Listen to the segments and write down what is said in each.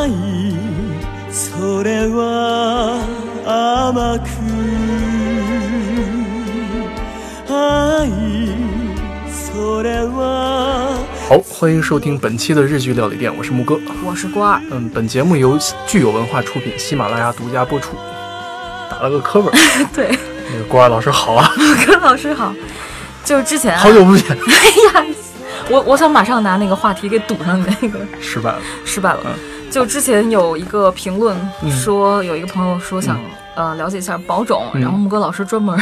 愛それは甘く愛それは好，欢迎收听本期的日剧料理店，我是木哥。我是郭二，嗯，本节目由聚友文化出品，喜马拉雅独家播出。打了个磕巴，对，那个郭二老师好啊，柯老师好。就是之前、啊，好久不见，哎呀，我我想马上拿那个话题给堵上你的那个，失败了。失败了。嗯 就之前有一个评论嗯说，有一个朋友说想、呃了解一下保种，嗯然后木哥老师专门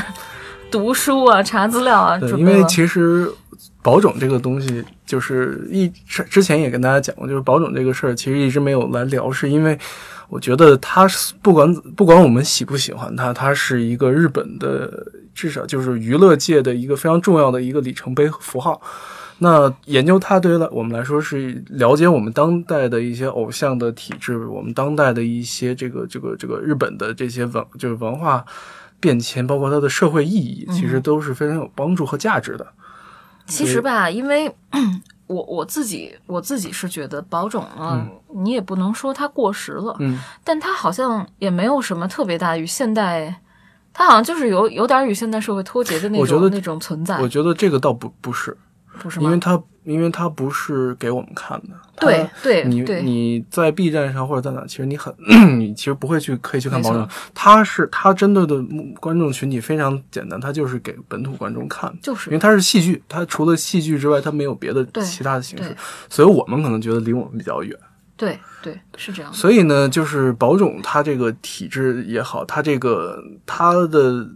读书啊、查资料啊。因为其实保种这个东西，就是一之之前也跟大家讲过，就是保种这个事儿，其实一直没有来聊，是因为我觉得它是不管不管我们喜不喜欢它，它是一个日本的至少就是娱乐界的一个非常重要的一个里程碑和符号。那研究它对于来我们来说是了解我们当代的一些偶像的体制，我们当代的一些这个这个这个日本的这些文就是文化变迁，包括它的社会意义，其实都是非常有帮助和价值的。其实吧，因为我我自己我自己是觉得保种啊，你也不能说它过时了，嗯，但它好像也没有什么特别大与现代，它好像就是有有点与现代社会脱节的那种那种存在。我，觉得这个倒不不是，不是吗？因为它因为它不是给我们看的。对对你对你在 B 站上或者在哪，其实你很 你其实不会去可以去看保证，它是它针对的目观众群体非常简单，它就是给本土观众看。就是因为它是戏剧，它除了戏剧之外，它没有别的其他的形式，所以我们可能觉得离我们比较远。对对是这样，所以呢，就是保种它这个体制也好，它这个它的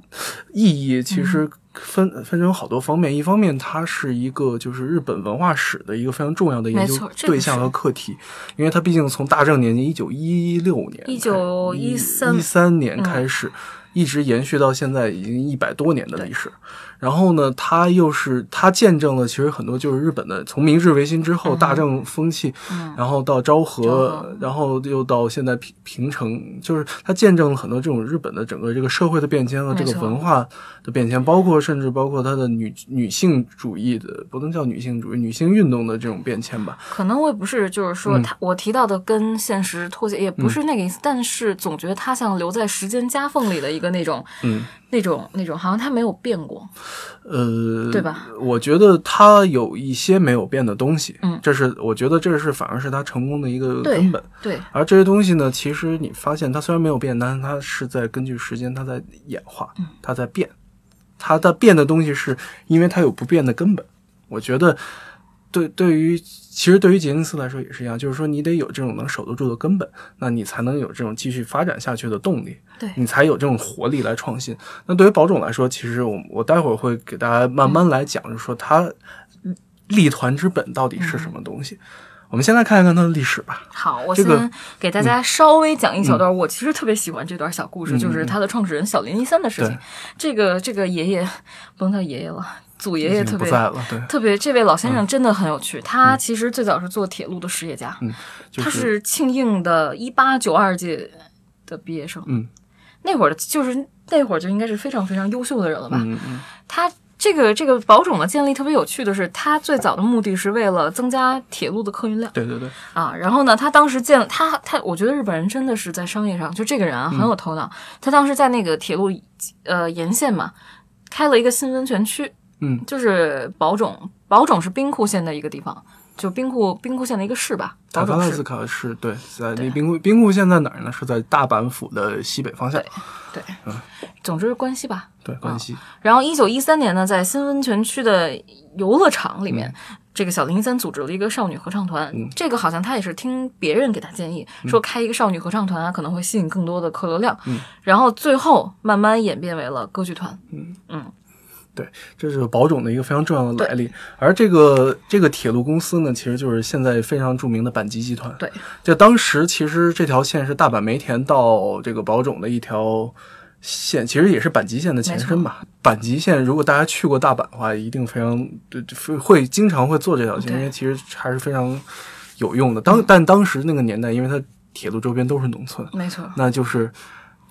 意义其实分、分成好多方面。一方面，它是一个就是日本文化史的一个非常重要的研究对象和课题，因为它毕竟从大正年间一九一六年、一九一三一三年开始，一直延续到现在，已经一百多年的历史。然后呢，它又是它见证了其实很多就是日本的从明治维新之后、大正风气，然后到昭和，嗯昭和然后又到现在平平成，就是它见证了很多这种日本的整个这个社会的变迁和这个文化的变迁，包括甚至包括它的女女性主义的，不能叫女性主义，女性运动的这种变迁吧。可能我也不是就是说嗯他、我提到的跟现实脱节，也不是那个意思，但是总觉得它像留在时间夹缝里的一个那种嗯，那种那种，好像它没有变过，呃，对吧？我觉得它有一些没有变的东西，嗯这是我觉得这是反而是它成功的一个根本。对而这些东西呢，其实你发现它虽然没有变，但是它是在根据时间，它在演化，嗯它在变。它的变的东西是因为它有不变的根本。我觉得对对于其实对于杰尼斯来说也是一样，就是说你得有这种能守得住的根本，那你才能有这种继续发展下去的动力。对你才有这种活力来创新。那对于宝冢来说，其实我我待会儿会给大家慢慢来讲，就是说它立团之本到底是什么东西。我们先来看一看它的历史吧。好，我先给大家稍微讲一小段。我其实特别喜欢这段小故事，嗯就是它的创始人小林一三的事情对。这个这个爷爷不能叫爷爷了，祖爷爷特别特别，这位老先生真的很有趣。他其实最早是做铁路的实业家，嗯，就他是庆应的一八九二届的毕业生。嗯，那会儿的就是那会儿就应该是非常非常优秀的人了吧？嗯嗯他这个这个保种的建立特别有趣的是，它最早的目的是为了增加铁路的客运量。对对对，啊，然后呢，他当时建了他他，我觉得日本人真的是在商业上，就这个人啊很有头脑。他当时在那个铁路呃沿线嘛，开了一个新温泉区，嗯，就是保种，保种是兵库县的一个地方，就兵库兵库县的一个市吧，保种市斯。卡是对，在离兵库兵库县在哪儿呢？是在大阪府的西北方向，对，总之是关西吧。对，关西。然后一九一三年呢，在新温泉区的游乐场里面，这个小林一三组织了一个少女合唱团。这个好像他也是听别人给他建议，说开一个少女合唱团啊，可能会吸引更多的客流量。然后最后慢慢演变为了歌剧团。对，这是宝冢的一个非常重要的来历。而这个这个铁路公司呢，其实就是现在非常著名的阪急集团。对，就当时其实这条线是大阪梅田到这个宝冢的一条线，其实也是阪急线的前身吧。阪急线如果大家去过大阪的话，一定非常对会会经常会坐这条线，因为其实还是非常有用的。当但当时那个年代，因为它铁路周边都是农村，没错，那就是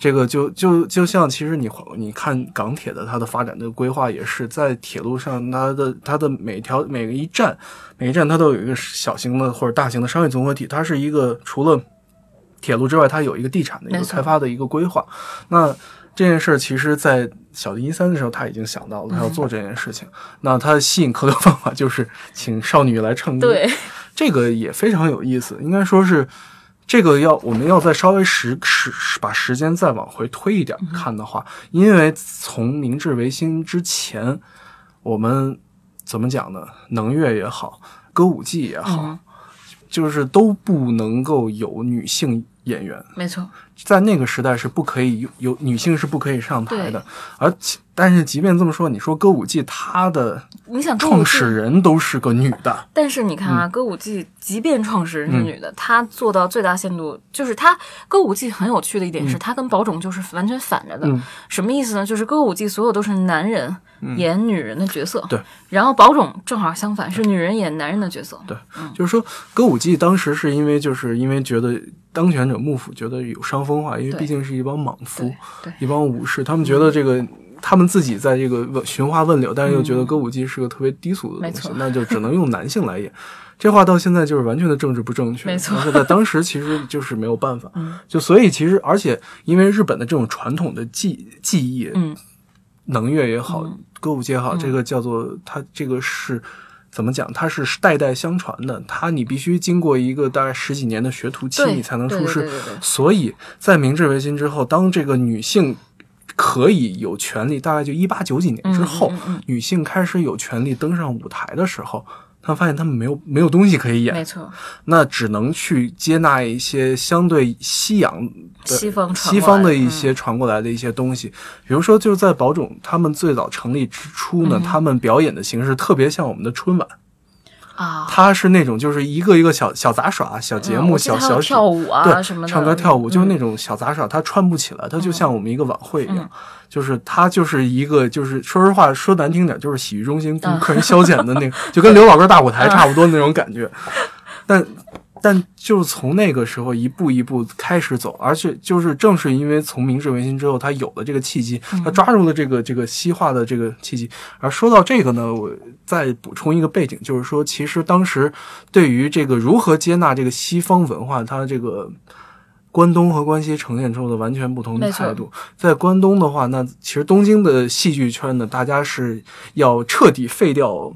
这个就就就像其实你你看港铁的它的发展的规划也是在铁路上，它的它的每条每个一站每一站它都有一个小型的或者大型的商业综合体，它是一个除了铁路之外，它有一个地产的一个开发的一个规划。那这件事儿其实，在小林一三的时候，他已经想到了他要做这件事情。那他吸引客流方法就是请少女来唱歌，对，这个也非常有意思。应该说是这个要我们要再稍微时时把时间再往回推一点看的话，因为从明治维新之前，我们怎么讲呢？能乐也好，歌舞伎也好，嗯就是都不能够有女性演员。没错，在那个时代是不可以有有女性是不可以上台的，而且但是即便这么说，你说歌舞伎它的你想创始人都是个女的，但是你看啊，嗯。歌舞伎即便创始人是女的，她做到最大限度，就是她歌舞伎很有趣的一点是，她跟宝冢就是完全反着的。嗯。什么意思呢？就是歌舞伎所有都是男人演女人的角色，对，然后宝冢正好相反，是女人演男人的角色。对，就是说歌舞伎当时是因为就是因为觉得当权者幕府觉得有伤风化，因为毕竟是一帮莽夫，对。一帮武士，他们觉得这个。他们自己在这个问寻花问柳，但是又觉得歌舞伎是个特别低俗的东西那就只能用男性来演。这话到现在就是完全的政治不正确，没错。但是在当时其实就是没有办法，嗯。就所以其实而且因为日本的这种传统的技技艺，嗯，能乐也好，歌舞伎也好，这个叫做它这个是怎么讲？它是代代相传的，它你必须经过一个大概十几年的学徒期，你才能出师。所以在明治维新之后，当这个女性可以有权利，大概就一八九几年之后，女性开始有权利登上舞台的时候。他发现他们没有没有东西可以演。没，错，那只能去接纳一些相对西洋的西方西方的一些传过来的一些东西，比如说就是在宝冢他们最早成立之初嗯呢，他们表演的形式特别像我们的春晚，啊，它是那种就是一个一个小小杂耍、小节目、小小跳舞啊对什么唱歌跳舞，就是嗯那种小杂耍，他穿不起来，他就像我们一个晚会一样，嗯。就是他就是一个就是说实话说难听点，就是洗浴中心嗯。供客人消遣的那个，就跟刘老根大舞台差不多那种感觉，但。但就是从那个时候一步一步开始走，而且就是正是因为从明治维新之后，他有了这个契机，他抓住了这个这个西化的这个契机。而说到这个呢，我再补充一个背景，就是说，其实当时对于这个如何接纳这个西方文化，它这个关东和关西呈现出的完全不同的态度。在关东的话，那其实东京的戏剧圈呢，大家是要彻底废掉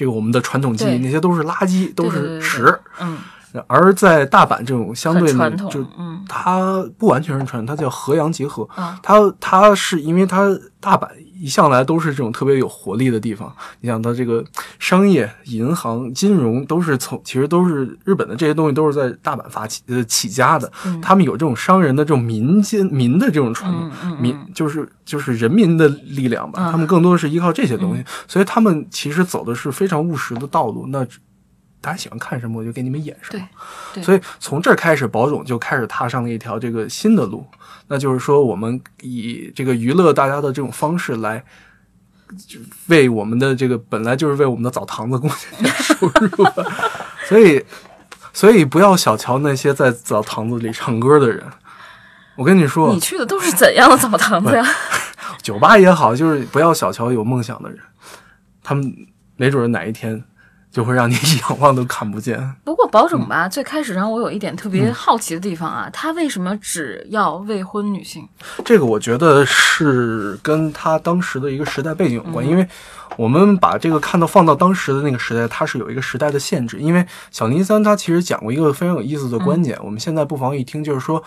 这个我们的传统记忆，那些都是垃圾，都是屎。嗯，而在大阪这种相对呢很传，统就，嗯它不完全是传统，它叫和洋结合。啊，它它是因为它大阪一向来都是这种特别有活力的地方。你想它这个商业、银行、金融都是从其实都是日本的这些东西都是在大阪发起呃起家的。嗯他们有这种商人的这种民间民的这种传统，民就是就是人民的力量吧。嗯他们更多的是依靠这些东西，所以他们其实走的是非常务实的道路。那大家喜欢看什么，我就给你们演什么。对所以从这儿开始，宝总就开始踏上了一条这个新的路，那就是说，我们以这个娱乐大家的这种方式来，为我们的这个本来就是为我们的澡堂子贡献点收入。所以，所以不要小瞧那些在澡堂子里唱歌的人。我跟你说你，去的都是怎样的澡堂子呀？酒吧也好，就是不要小瞧有梦想的人，他们没准儿哪一天就会让你仰望都看不见。不过宝嗯冢吧，最开始让我有一点特别好奇的地方啊，他为什么只要未婚女性？这个我觉得是跟他当时的一个时代背景有关，因为我们把这个看到放到当时的那个时代，它是有一个时代的限制。因为小林三他其实讲过一个非常有意思的观点，我们现在不妨一听，就是说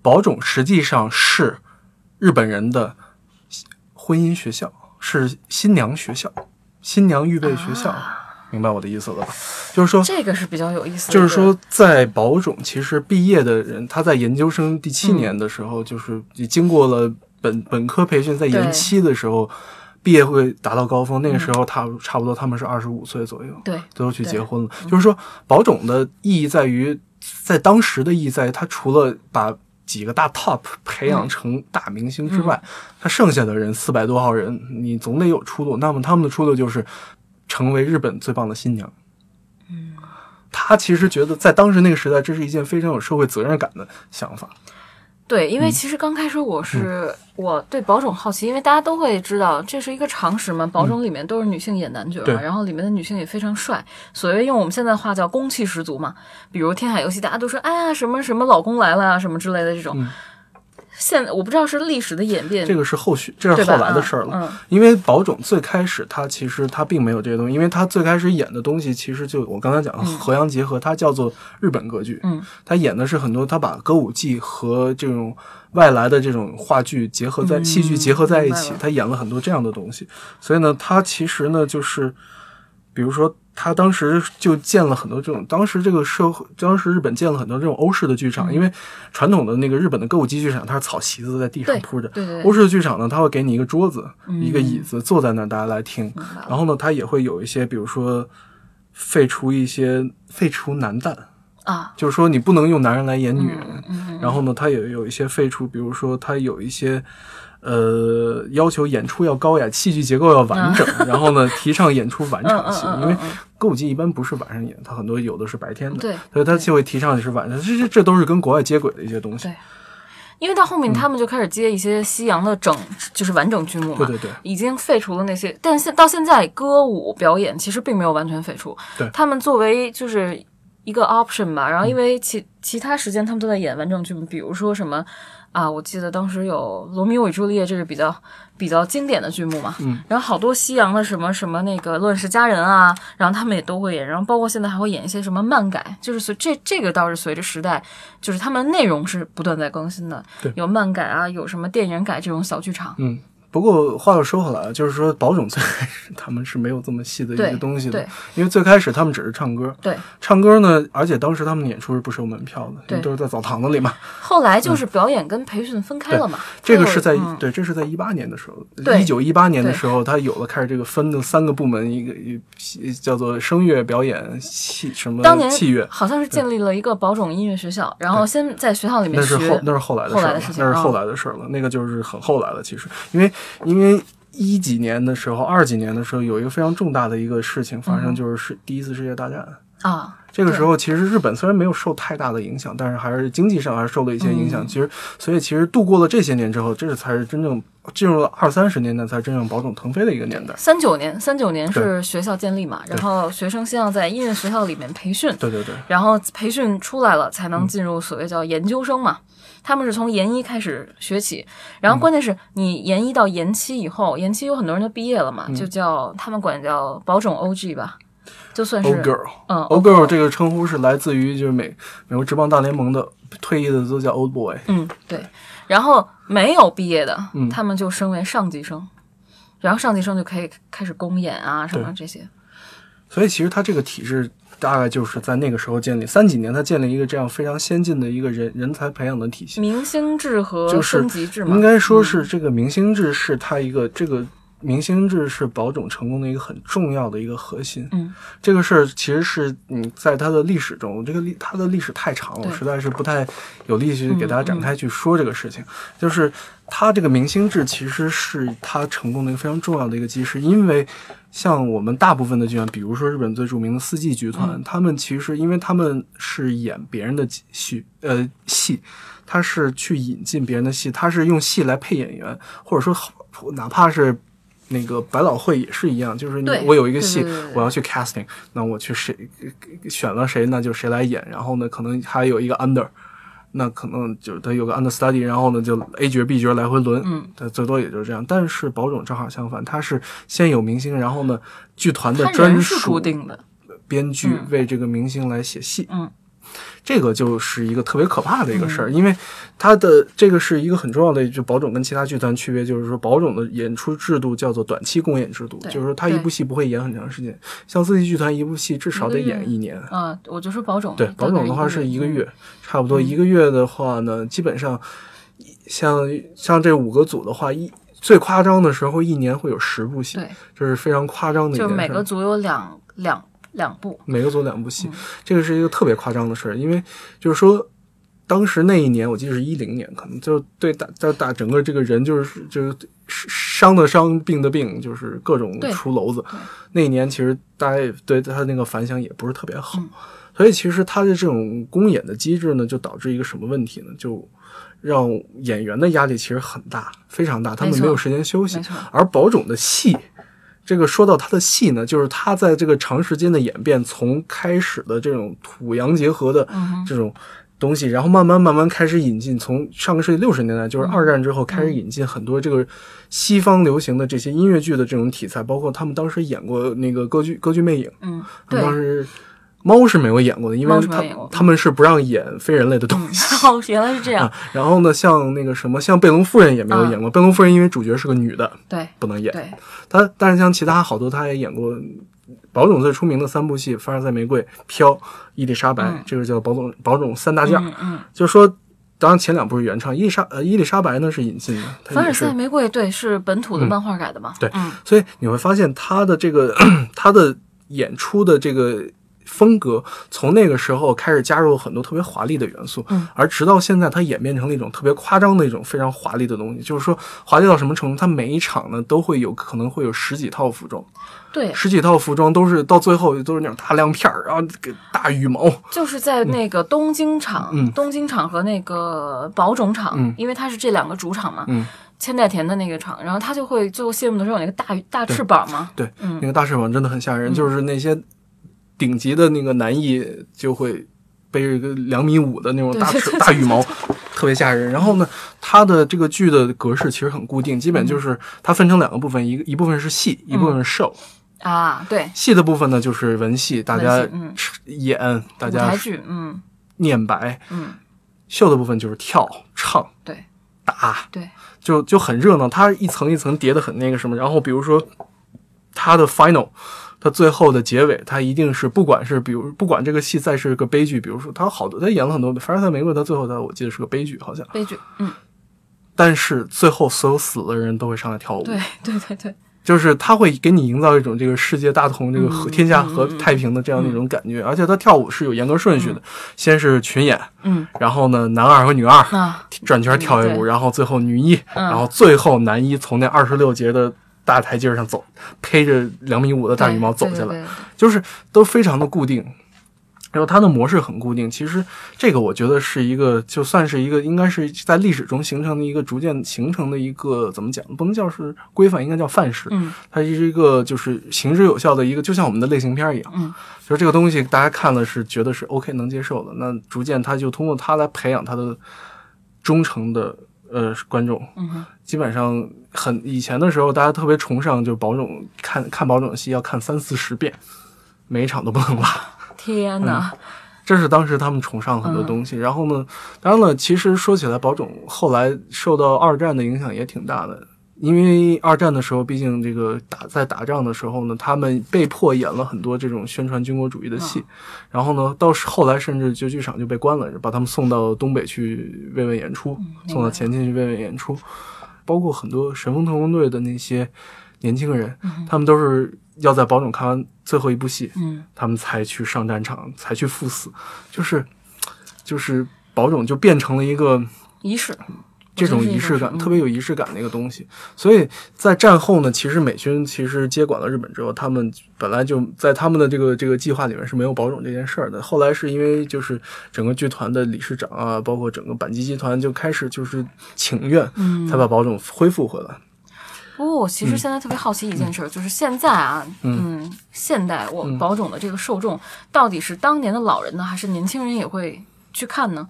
宝种实际上是日本人的婚姻学校，是新娘学校、新娘预备学校，明白我的意思了吧？就是说，这个是比较有意思的。就是说，在保种其实毕业的人，他在研究生第七年的时候，就是经过了本本科培训，在研对七的时候，毕业会达到高峰。那个时候，他差不多他们是二十五岁左右，对，都要去结婚了。就是说，保种的意义在于，在当时的意义在于，他除了把几个大 top 培养成大明星之外，他剩下的人四百多号人，你总得有出路。那么他们的出路就是成为日本最棒的新娘。嗯他其实觉得在当时那个时代，这是一件非常有社会责任感的想法。对，因为其实刚开始我嗯是、我对宝种好奇，因为大家都会知道这是一个常识嘛，宝种里面都是女性演男角然后里面的女性也非常帅，所谓用我们现在的话叫攻气十足嘛。比如天海游戏，大家都说哎呀什么什么老公来了啊什么之类的这种。现在我不知道是历史的演变，嗯这个是后续，这是后来的事儿了。嗯嗯因为宝冢最开始他其实他并没有这些东西，因为他最开始演的东西其实就我刚才讲的河洋结合，它叫做日本歌剧。嗯，他演的是很多，他把歌舞伎和这种外来的这种话剧结合在、嗯戏剧结合在一起他演了很多这样的东西。所以呢，他其实呢就是，比如说。他当时就建了很多这种，当时这个社会，当时日本建了很多这种欧式的剧嗯场，因为传统的那个日本的歌舞伎剧场，它是草席子在地上铺着，对对对欧式的剧场呢，它会给你一个桌子、嗯一个椅子，坐在那儿，大家来听。然后呢，它也会有一些，比如说废除一些废除男旦，啊，就是说你不能用男人来演女人。嗯然后呢，它也有一些废除，比如说它有一些。呃，要求演出要高雅，戏剧结构要完整，然后呢，提倡演出晚场戏，嗯嗯嗯嗯因为歌舞伎一般不是晚上演，它很多有的是白天的，对。所以它就会提倡的是晚上，这这这都是跟国外接轨的一些东西。对。因为到后嗯面他们就开始接一些西洋的整，就是完整剧目嘛，对对对。已经废除了那些，但现到现在歌舞表演其实并没有完全废除，对。他们作为就是一个 option 吧，然后因为其、其他时间他们都在演完整剧目，比如说什么啊，我记得当时有《罗密欧与朱丽叶》，这是比较比较经典的剧目嘛，嗯，然后好多西洋的什么什么那个《乱世佳人》啊，然后他们也都会演，然后包括现在还会演一些什么漫改，就是随这这个倒是随着时代，就是他们内容是不断在更新的，对。有漫改啊，有什么电影改这种小剧场，嗯，不过话又说回来，就是说宝冢最开始他们是没有这么细的一个东西的对，因为最开始他们只是唱歌，对，唱歌呢，而且当时他们演出是不收门票的，因对为都是在澡堂子里嘛。后来就是表演跟培训分开了嘛，这个是在、嗯对，这是在一八年的时候，对一九一八年的时候，他有了开始这个分的三个部门，一个一叫做声乐表演器什么当年器乐，好像是建立了一个宝冢音乐学校，然后先在学校里面那是后，那是后来的事那是后啊来的事儿了，那个就是很后来了。其实，因为因为一几年的时候，二几年的时候，有一个非常重大的一个事情发生，嗯就是世第一次世界大战。啊，这个时候，其实日本虽然没有受太大的影响，但是还是经济上还是受了一些影嗯响。其实，所以其实度过了这些年之后，这才是真正进入了二三十年代，才真正宝冢腾飞的一个年代。三九年，三九年是学校建立嘛，然后学生先要在音乐学校里面培训，对对对，然后培训出来了才嗯能进入所谓叫研究生嘛。他们是从研一开始学起，然后关键是你研一到研七以后，研七有很多人都毕业了嗯嘛，就叫他们管叫保种 OG 吧，就算是 O girl，嗯 O girl 这个称呼是来自于就是美美国职棒大联盟的退役的都叫 Old boy。嗯，对。然后没有毕业的，嗯他们就升为上级生，然后上级生就可以开始公演啊什么这些。所以其实他这个体制大概就是在那个时候建立，三几年他建立一个这样非常先进的一个人人才培养的体系。明星制和就是升级制嘛，应该说是这个明星制是他一个这个明星制是宝冢成功的一个很重要的一个核心。嗯，这个事儿其实是你在它的历史中，这个历它的历史太长了，我实在是不太有力气给大家展嗯开去说这个事情。就是它这个明星制其实是它成功的一个非常重要的一个基石，因为像我们大部分的剧团，比如说日本最著名的四季剧团，嗯他们其实因为他们是演别人的戏，呃戏，他是去引进别人的戏，他是用戏来配演员，或者说哪怕是。那个百老汇也是一样，就是你我有一个戏我要去 casting，那我去谁选了谁，那就谁来演。然后呢，可能还有一个 under，那可能就是他有个 understudy，然后呢就 A 角 B 角来回轮，嗯，他最多也就是这样。但是宝冢正好相反，他是先有明星，然后呢剧团的专属编剧嗯为这个明星来写戏，嗯，这个就是一个特别可怕的一个事儿，因为它的这个是一个很重要的，就宝冢跟其他剧团区别，就是说宝冢的演出制度叫做短期公演制度，就是说他一部戏不会演很长时间，像四季剧团一部戏至少得演一年。啊，我就说宝冢，对，大概宝冢的话是一个嗯。月，差不多一个月的话呢，基本上像像这五个组的话，一最夸张的时候一年会有十部戏，对，这是非常夸张的一就件事儿。每个组有两两两部，每个组两部戏，嗯这个是一个特别夸张的事儿，因为就是说，当时那一年我记得是一零年，可能就对大在打整个这个人就是就是伤的伤，病的病，就是各种出篓子。那一年其实大家也对他那个反响也不是特别好，嗯所以其实他的这种公演的机制呢，就导致一个什么问题呢？就让演员的压力其实很大，非常大，他们没有时间休息。而保种的戏，这个说到他的戏呢，就是他在这个长时间的演变，从开始的这种土洋结合的嗯这种东西，然后慢慢慢慢开始引进，从上个世纪六十年代，就是二战之后开始引进很多这个西方流行的这些音乐剧的这种题材，包括他们当时演过那个歌剧《歌剧魅影》，嗯，他们当，时。猫是没有演过的，因为他他们是不让演非人类的东西。哦，原来是这样啊，，然后呢，像那个什么，像贝隆夫人也没有演过。贝隆夫人因为主角是个女的，对不能演。对，她但是像其他好多，她也演过。宝冢最出名的三部戏《凡尔赛玫瑰》《飘》《伊丽莎白》嗯这个叫宝冢宝冢三大件。嗯嗯，就是说，当然前两部是原唱，伊丽莎呃伊丽莎白呢是引进的，凡尔赛玫瑰对是本土的漫画改的嘛？对嗯，所以你会发现他的这个他的演出的这个风格，从那个时候开始加入了很多特别华丽的元素，嗯，而直到现在，它演变成了一种特别夸张的一种非常华丽的东西。就是说，华丽到什么程度？它每一场呢都会有可能会有十几套服装，对，十几套服装都是到最后都是那种大亮片儿，然后这个大羽毛，就是在那个东京场、嗯。东京场和那个宝冢场，嗯。因为它是这两个主场嘛。嗯，千代田的那个场，然后他就会最后谢幕的时候有那个大大翅膀嘛，对，嗯。那个大翅膀真的很吓人，就是那些顶级的那个男艺就会背着一个两米五的那种大翅对对对。大羽毛，特别吓人。然后呢，它的这个剧的格式其实很固定，基本就是它分成两个部分，一个一部分是戏，一部分是 show。啊，对，戏的部分呢就是文戏，大家演，大舞家台剧，嗯。念白；嗯，秀的部分就是跳、唱、对。打，对，就就很热闹，它一层一层叠的很那个什么。然后比如说它的 final，它最后的结尾，它一定是不管是比如不管这个戏再是个悲剧，比如说他好多他演了很多《凡尔赛玫瑰》，他最后它我记得是个悲剧好像，悲剧，嗯，但是最后所有死的人都会上来跳舞，对对对对，就是他会给你营造一种这个世界大同、这个和嗯天下和太平的这样的一种感觉，而且他跳舞是有严格顺序的，先是群演，嗯。然后呢男二和女二啊，转圈跳一舞，然后最后女一，嗯然后最后男一从那二十六节的大台阶上走，披着两米五的大羽毛走下来，就是都非常的固定。然后它的模式很固定，其实这个我觉得是一个，就算是一个，应该是在历史中形成的一个逐渐形成的一个怎么讲，不能叫是规范，应该叫范式。嗯它是一个就是行之有效的一个，就像我们的类型片一样。嗯，就是这个东西大家看了是觉得是 OK 能接受的，那逐渐它就通过它来培养它的忠诚的呃观众。嗯，基本上很以前的时候，大家特别崇尚就保种看看保种戏要看三四十遍，每一场都不能落。天哪，这是当时他们崇尚很多东西。然后呢，当然了，其实说起来，宝冢后来受到二战的影响也挺大的。因为二战的时候，毕竟这个打在打仗的时候呢，他们被迫演了很多这种宣传军国主义的戏，然后呢，到后来甚至就剧场就被关了，把他们送到东北去慰问演出，送到前线去慰问演出，包括很多神风特工队的那些年轻人，他们都是要在宝冢看完最后一部戏，嗯。他们才去上战场，才去赴死，就是就是宝冢就变成了一个仪式，这种仪式感，嗯特别有仪式感的一个东西。所以在战后呢，其实美军其实接管了日本之后，他们本来就在他们的这个这个计划里面是没有保种这件事儿的。后来是因为就是整个剧团的理事长啊，包括整个板机集团就开始就是请愿，嗯才把保种恢复回来。不过我其实现在特别好奇一件事儿，就是现在啊，嗯，现代我保种的这个受众到底是当年的老人呢，还是年轻人也会去看呢？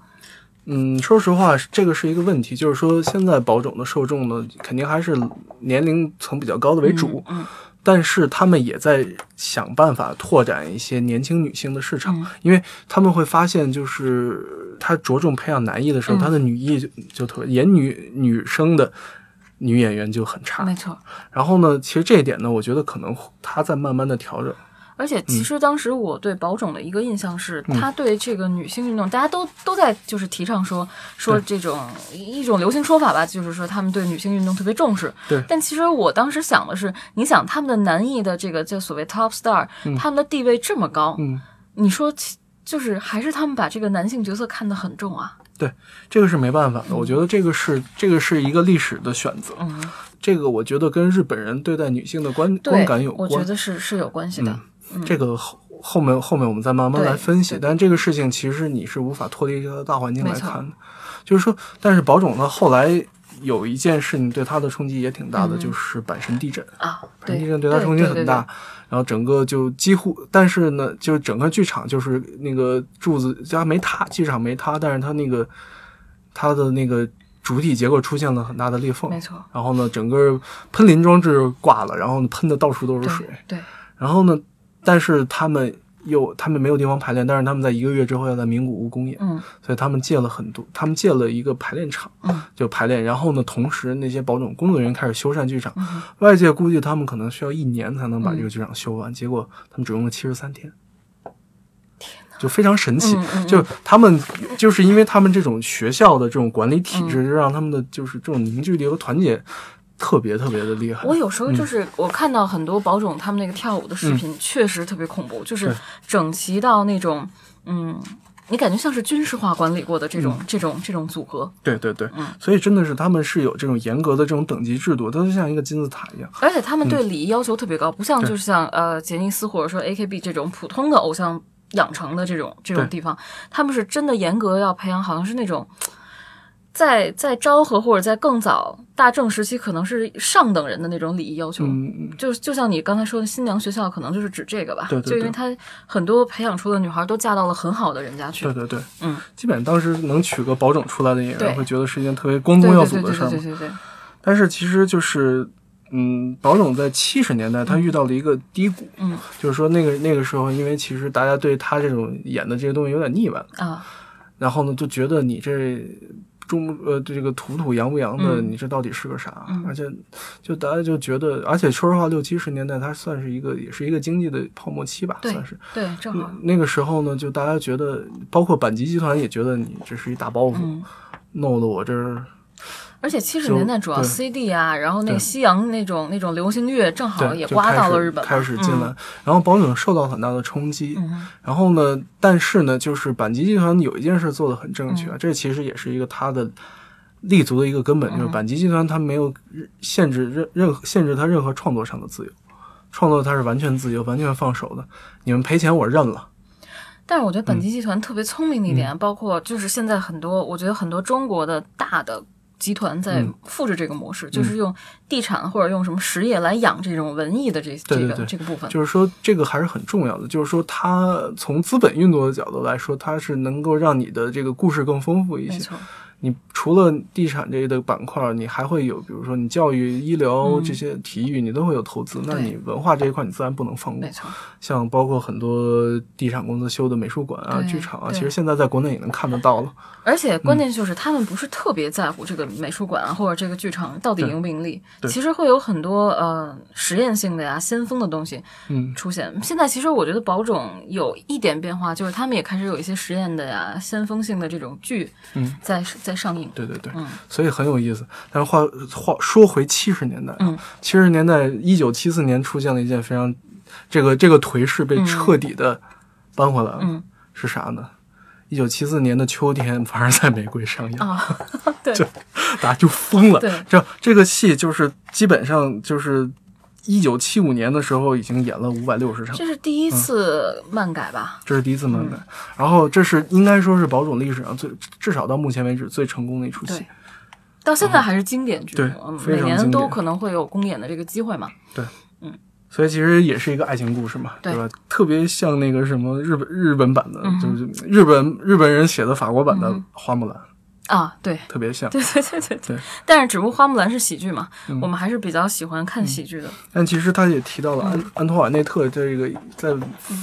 嗯，说实话，这个是一个问题，就是说现在保种的受众呢，肯定还是年龄层比较高的为主，嗯但是他们也在想办法拓展一些年轻女性的市场，嗯因为他们会发现，就是他着重培养男艺的时候，嗯他的女艺就就特别演女女生的女演员就很差。没错。然后呢，其实这一点呢，我觉得可能他在慢慢的调整。而且其实当时我对保种的一个印象是，他对这个女性运动，大家都都在就是提倡说说这种一种流行说法吧，就是说他们对女性运动特别重视。对但其实我当时想的是，你想他们的男艺的这个就所谓 top star，、他们的地位这么高，嗯，你说其就是还是他们把这个男性角色看得很重啊。对，这个是没办法的。我觉得这个是这个是一个历史的选择。嗯，这个我觉得跟日本人对待女性的观观感有，关。我觉得是是有关系的。这个后后面后面我们再慢慢来分析。但这个事情其实你是无法脱离这个大环境来看的，就是说，但是宝冢呢后来有一件事情对他的冲击也挺大的，嗯。就是阪神地震。啊，阪，神地震对他冲击很大，然后整个就几乎，但是呢，就整个剧场就是那个柱子家没塌，剧场没塌，但是它那个它的那个主体结构出现了很大的裂缝没错，然后呢，整个喷淋装置挂了，然后喷的到处都是水，对，对。然后呢，但是他们又他们没有地方排练，但是他们在一个月之后要在名古屋公演，嗯。所以他们借了很多，他们借了一个排练场，嗯。就排练。然后呢，同时那些保种工作人员开始修缮剧场，嗯外界估计他们可能需要一年才能把这个剧场修完，结果他们只用了七十三天。就非常神奇，嗯嗯嗯。就他们就是因为他们这种学校的这种管理体嗯。制，就让他们的就是这种凝聚力和团结特别特别的厉害。我有时候就是我看到很多宝冢他们那个跳舞的视频，确实特别恐怖，就是整齐到那种，嗯，你感觉像是军事化管理过的这种、这种这种组合，对对对，嗯。所以真的是他们是有这种严格的这种等级制度，它就像一个金字塔一样。而且他们对礼仪要求特别高，不像就是像呃杰尼斯或者说 AKB 这种普通的偶像养成的这种这种地方，他们是真的严格要培养，好像是那种。在在昭和或者在更早大正时期，可能是上等人的那种礼仪要求，嗯，就就像你刚才说的新娘学校，可能就是指这个吧。对对对就因为他很多培养出的女孩都嫁到了很好的人家去。对对对，嗯，基本上当时能娶个保种出来的演员，会觉得是一件特别光宗耀祖的事儿嘛。对对对对，但是其实就是，嗯，保种在七十年代他遇到了一个低谷，嗯就是说那个那个时候，因为其实大家对他这种演的这些东西有点腻歪了，啊，然后呢就觉得你这。中呃，这个土土洋不洋的，嗯你这到底是个啥？嗯而且，就大家就觉得，而且说实话，六七十年代它算是一个，也是一个经济的泡沫期吧，算是。对，正好。那个时候呢，就大家觉得，包括板级集团也觉得你这是一大包袱，嗯，弄得我这儿而且七十年代主要 CD 啊，然后那个西洋那种那种流行乐，正好也刮到了日本，开始进来，然后保准受到很大的冲击。嗯。然后呢，但是呢，就是阪急集团有一件事做的很正嗯。确，这其实也是一个他的立足的一个根本，就是嗯。阪急集团它没有限制任任何限制它任何创作上的自由，创作它是完全自由、完全放手的。你们赔钱我认了，但是我觉得嗯。本集集团特别聪明的一点，包括就是现在很多，我觉得很多中国的大的集团在嗯复制这个模式，就是用地产或者用什么实业来养这种文艺的这这个这个部分。就是说这个还是很重要的。就是说，它从资本运作的角度来说，它是能够让你的这个故事更丰富一些。没错，你除了地产这一的板块，你还会有，比如说你教育、医疗嗯这些体育，你都会有投资。那你文化这一块，你自然不能放过没。错，像包括很多地产公司修的美术馆啊、剧场啊，其实现在在国内也能看得到了。而且关键就是他们不是特别在乎这个美术馆啊或者这个剧场到底盈不盈利，其实会有很多呃实验性的呀、先锋的东西嗯，出现。现在其实我觉得宝冢有一点变化，就是他们也开始有一些实验的呀、先锋性的这种剧嗯在在上映。对对对，嗯所以很有意思。但是话话说回七十年代，嗯，七十年代一九七四年出现了一件非常这个这个颓势被彻底的扳回来了，嗯是啥呢？一九七四年的秋天，反而在玫瑰上映，啊，对就大家就疯了。这这个戏就是基本上就是一九七五年的时候已经演了五百六十场，这是第一次漫改吧？这是第一次漫改，嗯然后这是应该说是宝冢历史上最至少到目前为止最成功的一出戏。对。到现在还是经典剧，每年都可能会有公演的这个机会嘛。对，嗯。所以其实也是一个爱情故事嘛，对。吧？特别像那个什么日本日本版的，嗯就是日本日本人写的法国版的嗯花木兰，啊，对，特别像。对对对对对。但是只不过花木兰是喜剧嘛，嗯。我们还是比较喜欢看喜剧的。但其实他也提到了安、安托瓦内特这个在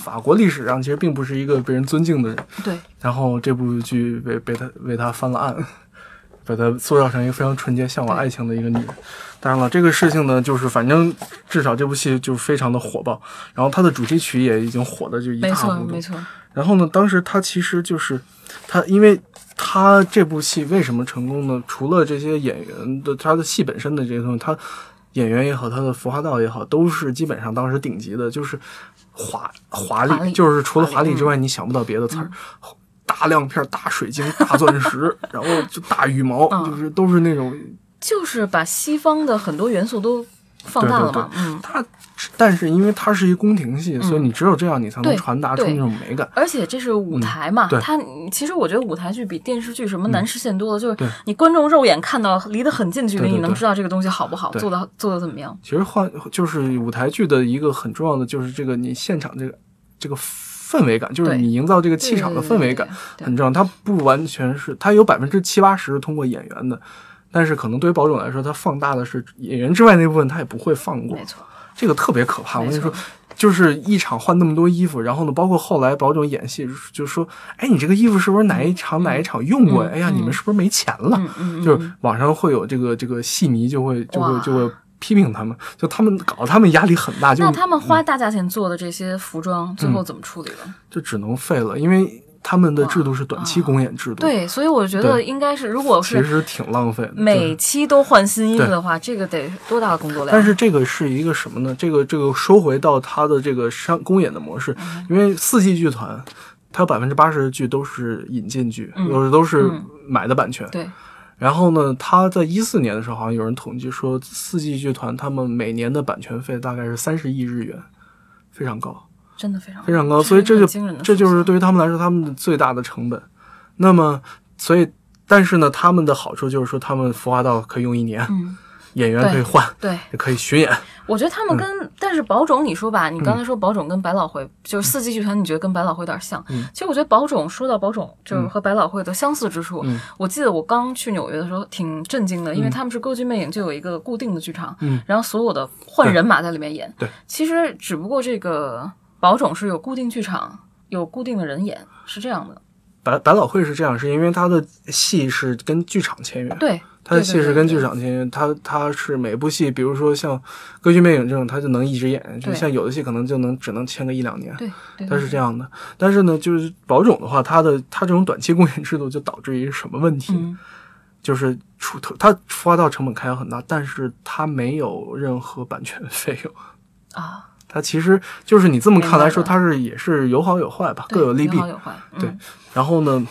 法国历史上其实并不是一个被人尊敬的人，对，然后这部剧被被他为他翻了案，把他塑造成一个非常纯洁、向往爱情的一个女人。当然了，这个事情呢，就是反正至少这部戏就非常的火爆，然后它的主题曲也已经火的就一塌糊涂错没。错，然后呢，当时他其实就是他，因为他这部戏为什么成功呢？除了这些演员的他的戏本身的这些东西，他演员也好，他的服化道也好，都是基本上当时顶级的，就是华华丽，就是除了华丽之嗯外，你想不到别的词儿。大亮片、大水晶、大钻石，然后就大羽毛，嗯就是都是那种就是把西方的很多元素都放大了嘛。嗯，他但是因为它是一宫廷戏，所以你只有这样，你才能传达出那种美感。而且这是舞台嘛，嗯它其实我觉得舞台剧比电视剧什么难实现多了，就是你观众肉眼看到离得很近距离，你能知道这个东西好不好，做的做的怎么样。其实换就是舞台剧的一个很重要的，就是这个你现场这个这个氛围感，就是你营造这个气场的氛围感很重要。它不完全是，它有百分之七八十是通过演员的，但是可能对于保种来说，它放大的是演员之外那部分，他也不会放过。没。错，这个特别可怕。我跟你说，就是一场换那么多衣服，然后呢，包括后来保总演戏，就说，哎，你这个衣服是不是哪一场哪一场用过哎呀，你们是不是没钱了？就是网上会有这个这个戏迷就会就会就会批评他们，就他们搞得他们压力很大，就那他们花大价钱做的这些服装，最嗯后怎么处理了？就只能废了，因为他们的制度是短期公演制度，，对，所以我觉得应该是，如果其实挺浪费的。每期都换新衣服的话，这个得多大的工作量？但是这个是一个什么呢？这个这个收回到它的这个商公演的模式，嗯因为四季剧团，它有百分之八十的剧都是引进剧，嗯有的都是嗯买的版权。对，然后呢，他在一四年的时候，好像有人统计说，四季剧团他们每年的版权费大概是三十亿日元，非常高。真的非常非常高，所以这就这就是对于他们来说他们的最大的成本。那么，所以但是呢，他们的好处就是说，他们孵化道可以用一年，嗯，演员可以换，对。也可以巡演。我觉得他们跟，嗯但是宝冢，你说吧，你刚才说宝冢跟百老汇，就是四季剧团，你觉得跟百老汇有点像。嗯其实我觉得宝冢说到宝冢，就是和百老汇的相似之处。嗯我记得我刚去纽约的时候挺震惊的，因为他们是歌剧魅影就有一个固定的剧场，嗯然后所有的换人马在里面演。对，其实只不过这个宝冢是有固定剧场，有固定的人演，是这样的。百百老汇是这样，是因为他的戏是跟剧场签约，对，他的戏是跟剧。场签约，他他是每部戏，比如说像歌剧魅影这种，他就能一直演，就对像有的戏可能就能只能签个一两年。对它是这样的，但是呢，就是保种的话，它的它这种短期公演制度就导致于什么问题？嗯就是出它孵化道成本开销很大，但是它没有任何版权费用。啊，它其实就是你这么看来说，它是也是有好有坏吧，各有利弊有。好有坏。嗯对然后呢，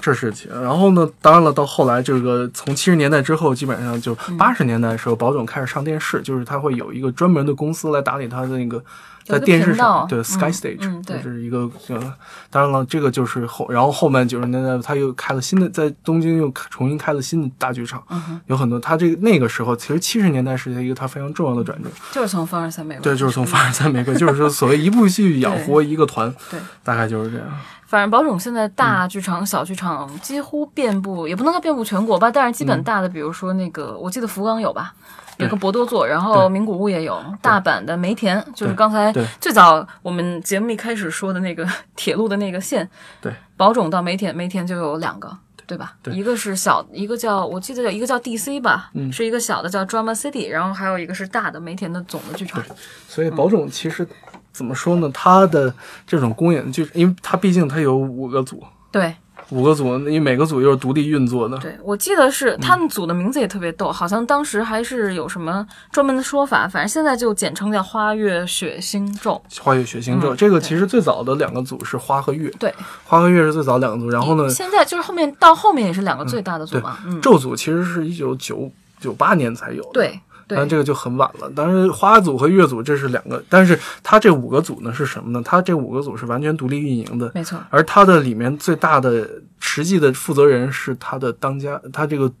这是其，然后呢，当然了，到后来这个从七十年代之后，基本上就嗯八十年代的时候，宝总开始上电视，就是他会有一个专门的公司来打理他的那个在电视上，对嗯 Sky Stage，嗯对这是一个呃，当然了，这个就是后，然后后面九十年代他又开了新的，在东京又重新开了新的大剧场，嗯，有很多。他这个那个时候，其实七十年代是一个他非常重要的转折，就是从凡尔赛玫瑰，对，就是从凡尔赛玫瑰，就是说所谓一部戏养活一个团，对。大概就是这样。反正宝冢现在大剧场、小剧场几乎遍布，也不能说遍布全国吧，但是基本大的，比如说那个，我记得福冈有吧，有个博多座，然后名古屋也有，大阪的梅田，就是刚才最早我们节目一开始说的那个 铁路的那个线，对，宝冢到梅田，梅田就有两个。对吧？对一个是小，一个叫我记得叫一个叫 DC 吧，是一个小的叫 Drama City，然后还有一个是大的梅田的总的剧场。所以保种其实怎么说呢？它的这种公演剧，因为它毕竟它有五个组，对，五个组，因为每个组又是独立运作的。对，我记得是他们组的名字也特别逗，好像当时还是有什么专门的说法，反正现在就简称叫花月血星咒。花月血星咒，嗯这个其实最早的两个组是花和月，对，花和月是最早两个组。然后呢，现在就是后面到后面也是两个最大的组嘛。嗯，咒组其实是一九九九八年才有的。对对但这个就很晚了。但是，花组和月组这是两个，但是它这五个组呢是什么呢？它这五个组是完全独立运营的，没错。而它的里面最大的实际的负责人是它的当家，它这个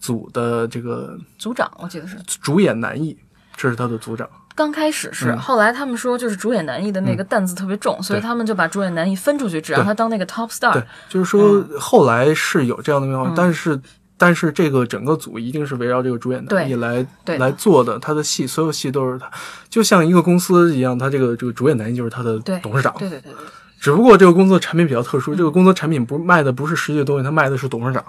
组的这个组长我记得是主演男艺，这是他的组长。刚开始是，嗯后来他们说就是主演男艺的那个担子特别重，所以他们就把主演男艺分出去，只让他当那个 top star 对。，就是说后来是有这样的变化，嗯但是。但是这个整个组一定是围绕这个主演男艺来对来做的，他的戏所有戏都是他，就像一个公司一样，他这个这个主演男一就是他的董事长，对对对对。只不过这个公司的产品比较特殊，这个公司产品不卖的不是实际的东西，他卖的是董事长。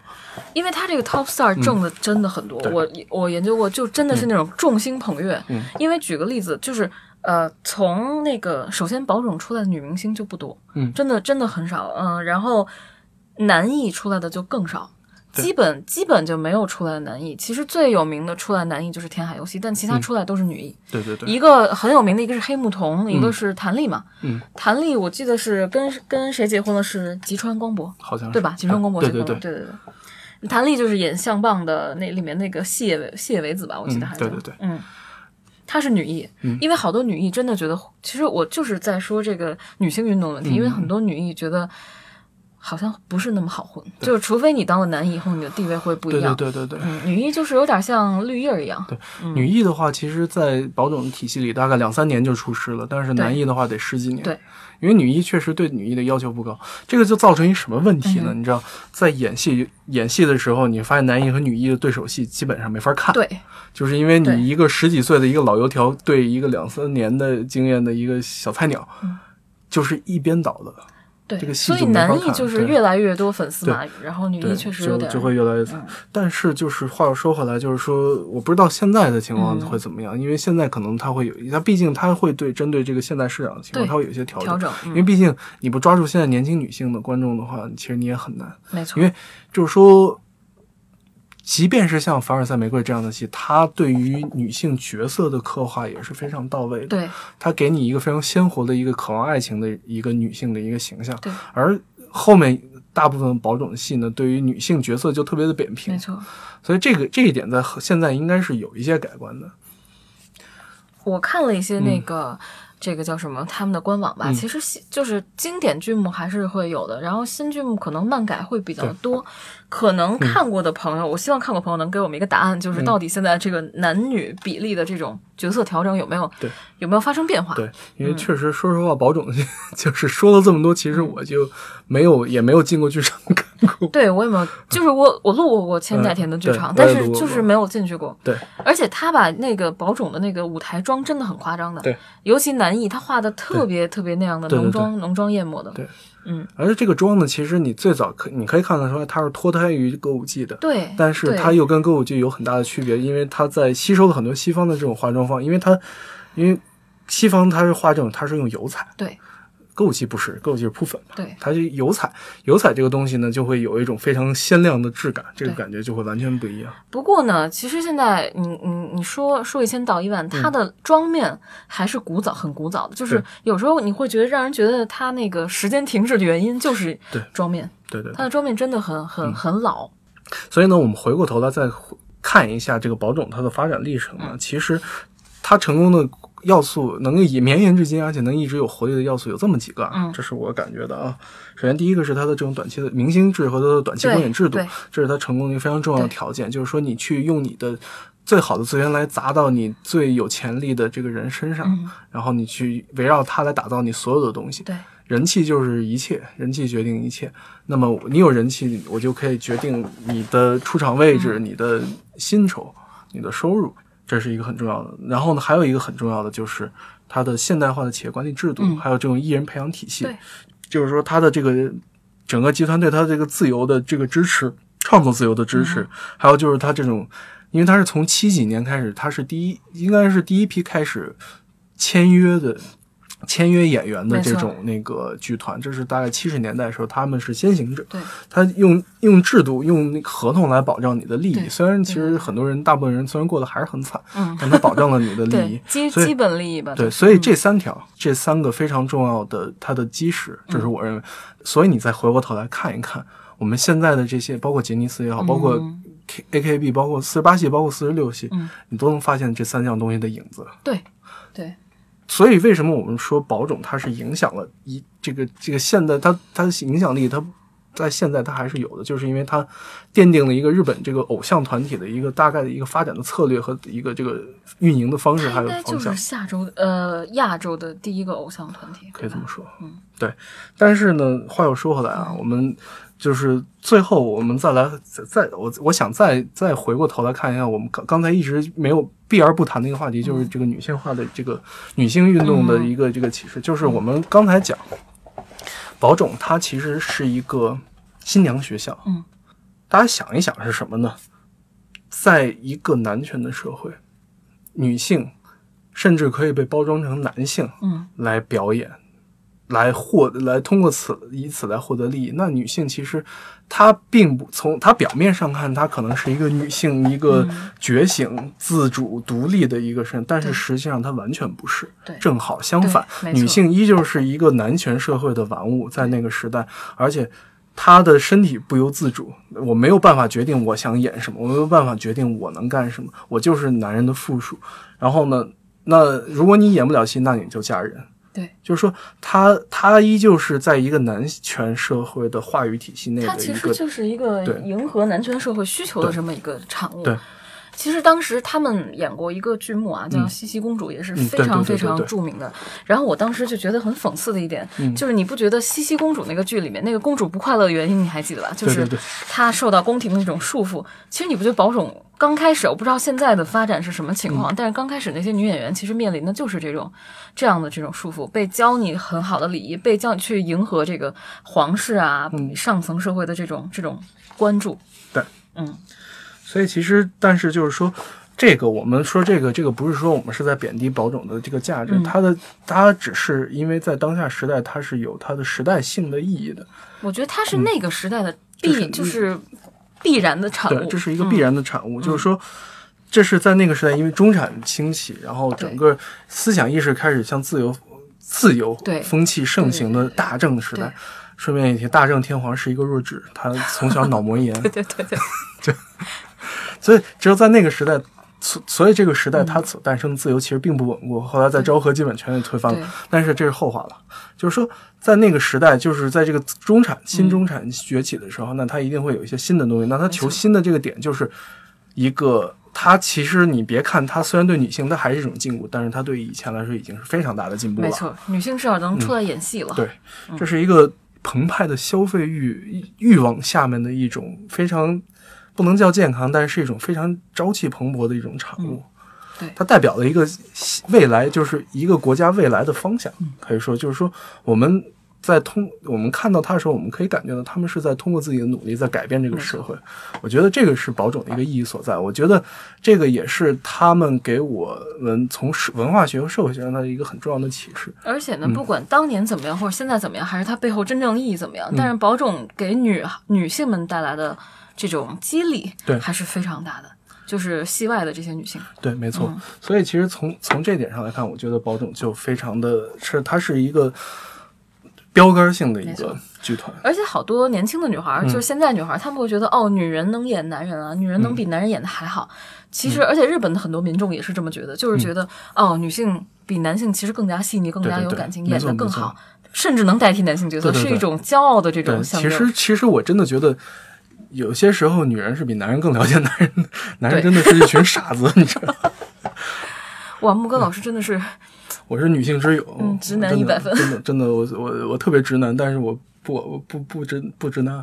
因为他这个 top star 挣的真的很多，对我我研究过，就真的是那种众星捧月。嗯因为举个例子，就是呃，从那个首先宝冢出来的女明星就不多，嗯真的真的很少，嗯、然后男艺出来的就更少。对基本基本就没有出来的男艺，其实最有名的出来男艺就是天海游戏，但其他出来都是女艺。对对对，一个很有名的，一个是黑木瞳，一个是谭丽嘛。嗯，谭丽我记得是跟跟谁结婚了？是吉川光博。好像是对吧？吉川光博对结婚了，对对，对对对。谭丽就是演相棒的那里面那个细野为细野为子吧，我记得还是、嗯对对对嗯。她是女艺，嗯因为好多女艺真的觉得，其实我就是在说这个女性运动的问题，嗯因为很多女艺觉得好像不是那么好混，就是除非你当了男一以后，你的地位会不一对样。对对对对。嗯，女一就是有点像绿叶一样。对女一的话，其实，在保种体系里，大概两三年就出师了，但是男一的话得十几年。对，因为女一确实对女一的要求不高，这个就造成一什么问题呢？嗯你知道，在演戏演戏的时候，你发现男一和女一的对手戏基本上没法看，对就是因为你一个十几岁的一个老油条对一个两三年的经验的一个小菜鸟，就是一边倒的。对，这个戏所以男艺就是对越来越多粉丝嘛，然后女对，艺确实有点就就会越来越惨。但是就是话又说回来，就是说我不知道现在的情况嗯会怎么样，因为现在可能它会有，它毕竟它会对针对这个现在市场的情况，对它会有一些调整。调整，因为嗯，毕竟你不抓住现在年轻女性的观众的话，其实你也很难。没错，因为就是说，即便是像《凡尔赛玫瑰》这样的戏，它对于女性角色的刻画也是非常到位的。对它给你一个非常鲜活的一个渴望爱情的一个女性的一个形象。对，而后面大部分保种的戏呢，对于女性角色就特别的扁平没，错。所以这个这一点在现在应该是有一些改观的。我看了一些那个、这个叫什么他们的官网吧，嗯其实新就是经典剧目还是会有的，然后新剧目可能漫改会比较多。可能看过的朋友，我希望看过朋友能给我们一个答案，就是嗯到底现在这个男女比例的这种角色调整有没有对有没有发生变化？对，因为确实说实话，保种的 戏就是说了这么多，其实我就没有也没有进过剧场看过。对我也没有？就是我我录过过千代田的剧场，嗯但是就是没有进去过。对，而且他把那个宝冢的那个舞台妆真的很夸张的，对，尤其南艺他画的特别特别那样的浓妆浓妆艳抹的，对嗯，而且这个妆呢，其实你最早可你可以看得出来，它是脱胎于歌舞伎的。对，但是对它又跟歌舞伎有很大的区别，因为它在吸收了很多西方的这种化妆方，因为它因为西方它是画这种它是用油彩，对歌舞伎不是，歌舞伎是铺粉嘛，对它就油彩，油彩这个东西呢就会有一种非常鲜亮的质感，这个感觉就会完全不一样。不过呢，其实现在你你你说说一千道一万，它的妆面还是古早，很古早的。就是有时候你会觉得让人觉得它那个时间停滞的原因就是对妆面，对对对它的妆面真的很很很老。所以呢，我们回过头来再看一下这个宝冢它的发展历程呢，其实它成功的要素能够以绵延至今，而且能一直有活力的要素有这么几个啊，嗯这是我感觉的啊。首先，第一个是他的这种短期的明星制和他的短期公演制度这是他成功的一个非常重要的条件，就是说你去用你的。最好的资源来砸到你最有潜力的这个人身上，嗯然后你去围绕他来打造你所有的东西。对人气就是一切，人气决定一切。那么你有人气，我就可以决定你的出场位置、嗯你的薪酬、你的收入，这是一个很重要的。然后呢，还有一个很重要的就是它的现代化的企业管理制度，嗯还有这种艺人培养体系，就是说它的这个整个集团对它这个自由的这个支持，创作自由的支持，嗯还有就是它这种，因为它是从七几年开始，它是第一，应该是第一批开始签约的。签约演员的这种那个剧团，这是大概七十年代的时候，他们是先行者。对他用用制度、用那个合同来保障你的利益。虽然其实很多人、大部分人虽然过得还是很惨，嗯，但他保障了你的利益。基基本利益吧。对，所以这三条，这三个非常重要的它的基石，这是我认为。所以你再回过头来看一看，我们现在的这些，包括杰尼斯也好，包括嗯 K A K B，包括四十八系，包括四十六系，嗯你都能发现这三项东西的影子。对对所以为什么我们说宝冢它是影响了一这个这个现在它它的影响力它在现在它还是有的，就是因为它奠定了一个日本这个偶像团体的一个大概的一个发展的策略和一个这个运营的方式还有方向是。下周呃亚洲的第一个偶像团体，可以这么说，嗯，对。但是呢，话又说回来啊，我们就是最后我们再来再再我我想再再回过头来看一下，我们刚刚才一直没有避而不谈的一个话题，嗯就是这个女性化的这个女性运动的一个这个启示，就是我们刚才讲，保种它其实是一个新娘学校，嗯，大家想一想是什么呢？在一个男权的社会，女性甚至可以被包装成男性，嗯。来表演，来获来通过此以此来获得利益。那女性其实她并不从她表面上看，她可能是一个女性，一个觉醒、自主、独立的一个身，但是实际上她完全不是。对正好相反，女性依旧是一个男权社会的玩物，在那个时代，而且。她的身体不由自主，我没有办法决定我想演什么，我没有办法决定我能干什么，我就是男人的附属。然后呢，那如果你演不了戏，那你就嫁人。对，就是说他他依旧是在一个男权社会的话语体系内它其实就是一个迎合男权社会需求的这么一个产物。对，其实当时他们演过一个剧目啊，叫《茜茜公主》，也是嗯非常对对对非常对对著名的。然后我当时就觉得很讽刺的一点，嗯就是你不觉得茜茜公主那个剧里面那个公主不快乐的原因你还记得吧？就是对对对她受到宫廷的那种束缚。其实你不觉得宝冢刚开始，我不知道现在的发展是什么情嗯况，但是刚开始那些女演员其实面临的就是这种这样的这种束缚，被教你很好的礼仪，被教你去迎合这个皇室啊、上层社会的这种这种关注。所以其实，但是就是说，这个我们说这个这个不是说我们是在贬低宝种的这个价值，嗯它的它只是因为在当下时代，它是有它的时代性的意义的。我觉得它是那个时代的必，嗯就是就是必然的产物。对，这是一个必然的产物，就是说。这是在那个时代，因为中产兴起，然后整个思想意识开始向自由、自由对风气盛行的大正时代。顺便一提，大正天皇是一个弱智，他从小脑膜炎，对对对对，所以只有在那个时代，所所以这个时嗯代它所诞生的自由其实并不稳固。后来在昭和基本全给推翻了，但是这是后话了。就是说，在那个时代，就是在这个中产新中产崛起的时候，那它一定会有一些新的东西。那它求新的这个点就是一个。它其实你别看它虽然对女性它还是一种禁锢，但是它对以前来说已经是非常大的进步了。没错，女性至少能出来演戏了。对，这是一个澎湃的消费欲欲望下面的一种非常不能叫健康，但是是一种非常朝气蓬勃的一种产物。对它代表了一个未来，就是一个国家未来的方向。可以说，就是说我们。在通我们看到它的时候，我们可以感觉到他们是在通过自己的努力在改变这个社会。我觉得这个是宝种的一个意义所在。我觉得这个也是他们给我们从文化学和社会学上的一个很重要的启示。而且呢，嗯不管当年怎么样，或者现在怎么样，还是它背后真正意义怎么样，但是宝种给女女性们带来的这种激励，对还是非常大的。就是戏外的这些女性，对，没错。嗯所以其实从从这点上来看，我觉得宝冢就非常的是，它是一个标杆性的一个剧团。而且好多年轻的女孩就是现在女孩儿，她们会觉得哦，女人能演男人啊，女人能比男人演的还好。其实，而且日本的很多民众也是这么觉得，就是觉得哦，女性比男性其实更加细腻，更加有感情，没演错没错得更好，甚至能代替男性角色，是一种骄傲的这，种象征。其实其实我真的觉得。有些时候，女人是比男人更了解男人的，男人真的是一群傻子，你知道吗？哇，木哥老师真的是，我是女性之友，嗯 直男一百分真的真的，我我我特别直男，但是我不我不不直不直男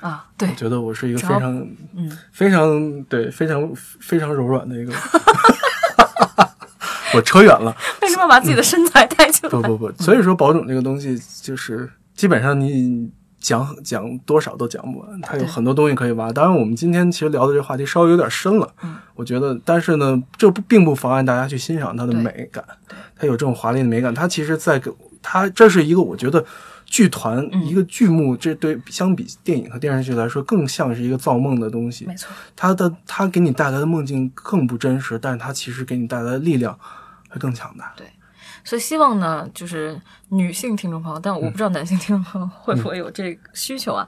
癌，啊，对我，觉得我是一个非常嗯，非常对非常非常柔软的一个。我扯远了，为什么把自己的身材带进来？不不不，所以说保种这个东西就是基本上你讲讲多少都讲不完，它有很多东西可以挖。当然，我们今天其实聊的这个话题稍微有点深了，嗯，我觉得，但是呢，这不并不妨碍大家去欣赏它的美感，它有这种华丽的美感，它其实在给它这是一个我觉得。剧团嗯一个剧目，这对相比电影和电视剧来说，更像是一个造梦的东西。没错，它的它给你带来的梦境更不真实，但是它其实给你带来的力量会更强大。所以希望呢，就是女性听众朋友，但嗯我不知道男性听众朋友会不会有这个需求啊。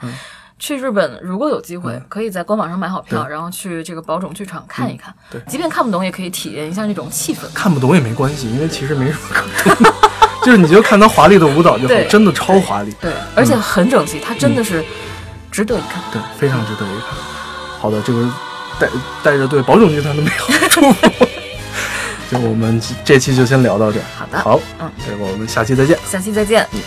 去日本，如果有机会，可以在官网上买好票，然后去这个宝冢剧场看一看。对即便看不懂，也可以体验一下那种气氛。看不懂也没关系，因为其实没什么可懂的，就是你就看他华丽的舞蹈就好，真的超华丽，对，而且很整齐，它真的是值得一看。对，非常值得一看。好的，这个带带着对宝冢剧团的美好祝福，就我们这期就先聊到这儿。好的好，嗯，这个我们下期再见。下期再见。嗯